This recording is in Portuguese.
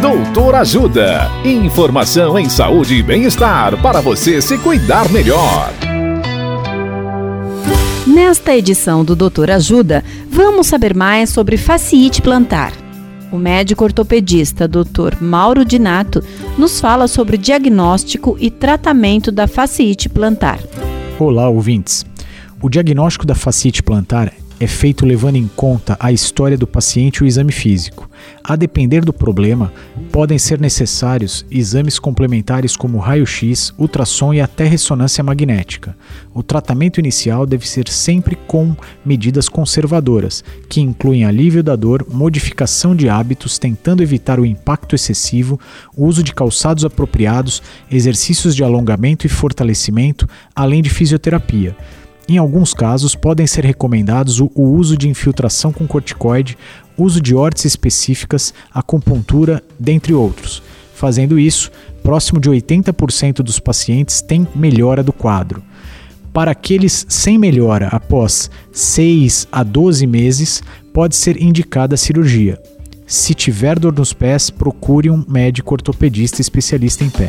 Doutor Ajuda. Informação em saúde e bem-estar para você se cuidar melhor. Nesta edição do Doutor Ajuda, vamos saber mais sobre fasciite plantar. O médico ortopedista Dr. Mauro Dinato nos fala sobre diagnóstico e tratamento da fasciite plantar. Olá, ouvintes. O diagnóstico da fasciite plantar é feito levando em conta a história do paciente e o exame físico. A depender do problema, podem ser necessários exames complementares como raio-x, ultrassom e até ressonância magnética. O tratamento inicial deve ser sempre com medidas conservadoras, que incluem alívio da dor, modificação de hábitos, tentando evitar o impacto excessivo, uso de calçados apropriados, exercícios de alongamento e fortalecimento, além de fisioterapia. Em alguns casos, podem ser recomendados o, uso de infiltração com corticoide, uso de órteses específicas, acupuntura, dentre outros. Fazendo isso, próximo de 80% dos pacientes têm melhora do quadro. Para aqueles sem melhora após 6 a 12 meses, pode ser indicada a cirurgia. Se tiver dor nos pés, procure um médico ortopedista especialista em pé.